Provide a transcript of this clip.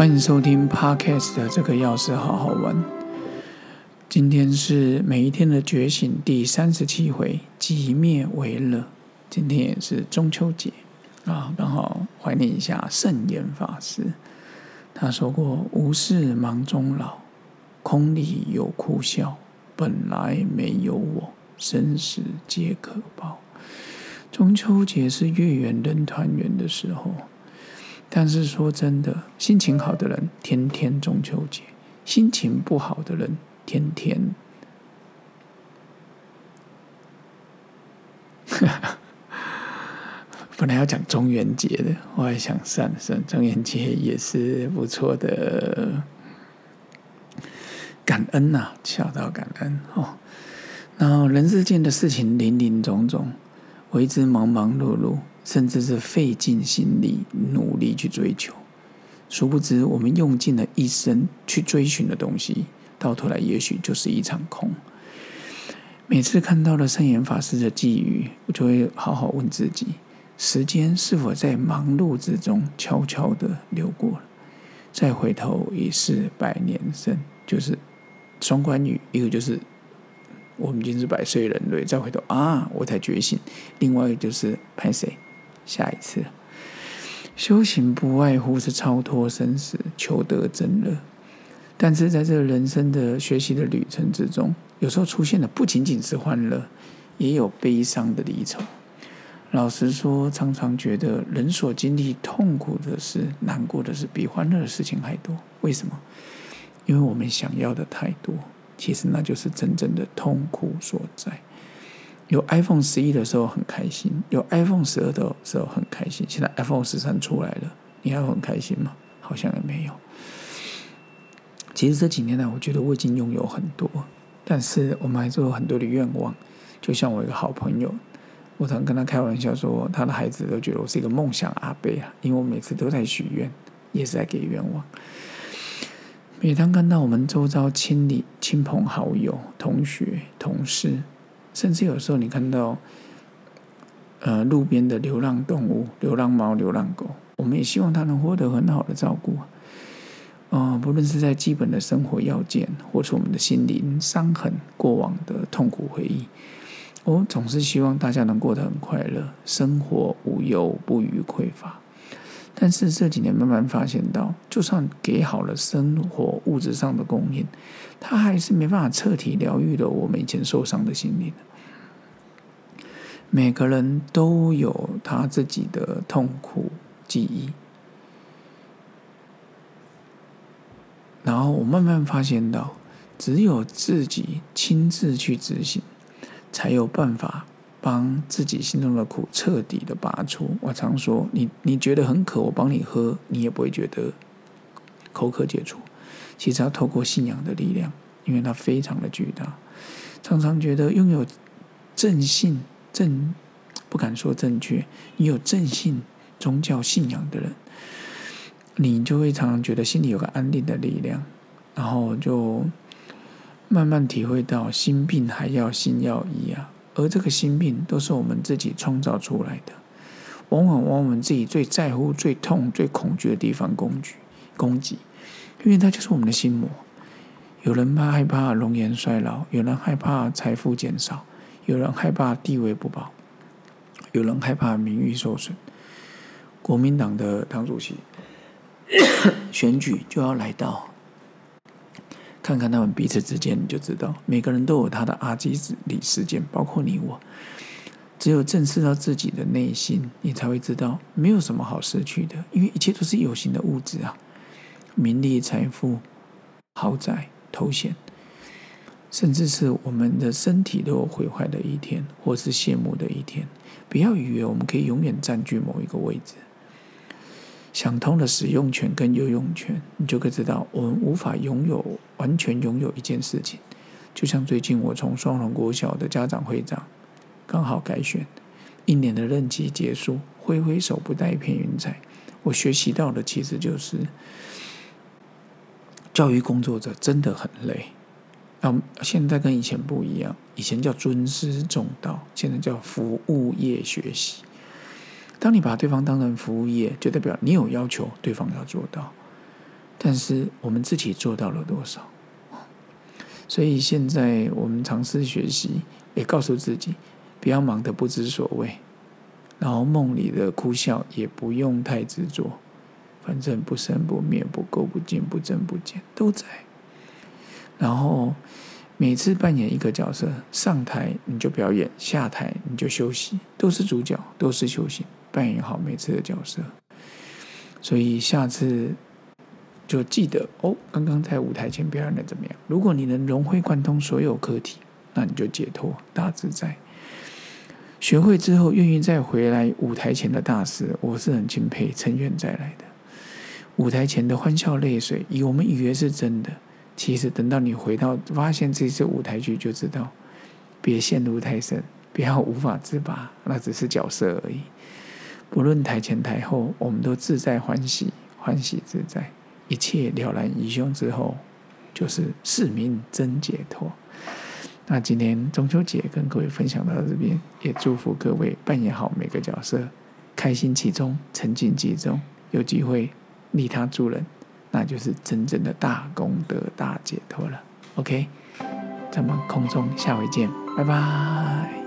欢迎收听 Podcast 的这个钥匙好好玩。今天是每一天的觉醒第三十七回，即灭为乐。今天也是中秋节啊，刚好怀念一下圣严法师。他说过：“无事忙中老，空里有哭笑。本来没有我，生死皆可报。”中秋节是月圆人团圆的时候。但是说真的，心情好的人天天中秋节，心情不好的人天天，本来要讲中元节的，我还想算算，中元节也是不错的，感恩呐，孝道感恩哦。然后人世间的事情林林总总，为之忙忙碌碌。甚至是费尽心力、努力去追求，殊不知我们用尽了一生去追寻的东西，到头来也许就是一场空。每次看到了圣严法师的寄语，我就会好好问自己：时间是否在忙碌之中悄悄的流过了？再回头已是百年生，就是双关语，一个就是我们已经是百岁人类，再回头啊，我才觉醒；另外一个就是拍谁？下一次，修行不外乎是超脱生死，求得真乐。但是在这人生的学习的旅程之中，有时候出现的不仅仅是欢乐，也有悲伤的离愁。老实说，常常觉得人所经历痛苦的事、难过的事，比欢乐的事情还多。为什么？因为我们想要的太多，其实那就是真正的痛苦所在。有 iPhone 十一的时候很开心，有 iPhone 十二的时候很开心。现在 iPhone 十三出来了，你还很开心吗？好像也没有。其实这几年来，我觉得我已经拥有很多，但是我们还是有很多的愿望。就像我一个好朋友，我常跟他开玩笑说，他的孩子都觉得我是一个梦想阿贝啊，因为我每次都在许愿，也是在给愿望。每当看到我们周遭亲里亲朋好友、同学、同事。甚至有时候，你看到，呃，路边的流浪动物、流浪猫、流浪狗，我们也希望它能获得很好的照顾。啊，不论是在基本的生活要件，或是我们的心灵伤痕、过往的痛苦回忆，我总是希望大家能过得很快乐，生活无忧不虞匮乏。但是这几年慢慢发现到，就算给好了生活物质上的供应，它还是没办法彻底疗愈了我们以前受伤的心灵。每个人都有他自己的痛苦记忆，然后我慢慢发现到，只有自己亲自去执行，才有办法。帮自己心中的苦彻底的拔出。我常说，你你觉得很渴，我帮你喝，你也不会觉得口渴解除。其实要透过信仰的力量，因为它非常的巨大。常常觉得拥有正信正不敢说正确，你有正信宗教信仰的人，你就会常常觉得心里有个安定的力量，然后就慢慢体会到心病还要心药医啊。而这个心病都是我们自己创造出来的，往往往我们自己最在乎、最痛、最恐惧的地方攻击、攻击，因为它就是我们的心魔。有人怕害怕容颜衰老，有人害怕财富减少，有人害怕地位不保，有人害怕名誉受损。国民党的党主席选举就要来到。看看他们彼此之间，你就知道每个人都有他的阿基里事件，包括你我。只有正视到自己的内心，你才会知道没有什么好失去的，因为一切都是有形的物质啊，名利、财富、豪宅、头衔，甚至是我们的身体都有毁坏的一天，或是谢幕的一天。不要以为我们可以永远占据某一个位置。想通了使用权跟有用权，你就可以知道，我们无法拥有完全拥有一件事情。就像最近我从双龙国小的家长会长刚好改选，一年的任期结束，挥挥手不带一片云彩。我学习到的其实就是，教育工作者真的很累。啊，现在跟以前不一样，以前叫尊师重道，现在叫服务业学习。当你把对方当成服务业，就代表你有要求，对方要做到。但是我们自己做到了多少？所以现在我们尝试学习，也告诉自己不要忙得不知所谓，然后梦里的哭笑也不用太执着，反正不生不灭、不垢不净、不增不减都在。然后每次扮演一个角色，上台你就表演，下台你就休息，都是主角，都是修行，扮演好每次的角色。所以下次。就记得哦，刚刚在舞台前表演的怎么样？如果你能融会贯通所有课题，那你就解脱大自在。学会之后，愿意再回来舞台前的大师，我是很钦佩，成愿再来的。舞台前的欢笑泪水，以我们以为是真的，其实等到你回到发现这次舞台剧，就知道别陷入太深，不要无法自拔，那只是角色而已。不论台前台后，我们都自在欢喜，欢喜自在。一切了然于胸之后，就是市民真解脱。那今天中秋节跟各位分享到这边，也祝福各位扮演好每个角色，开心其中，沉浸其中，有机会利他助人，那就是真正的大功德、大解脱了。OK，咱们空中下回见，拜拜。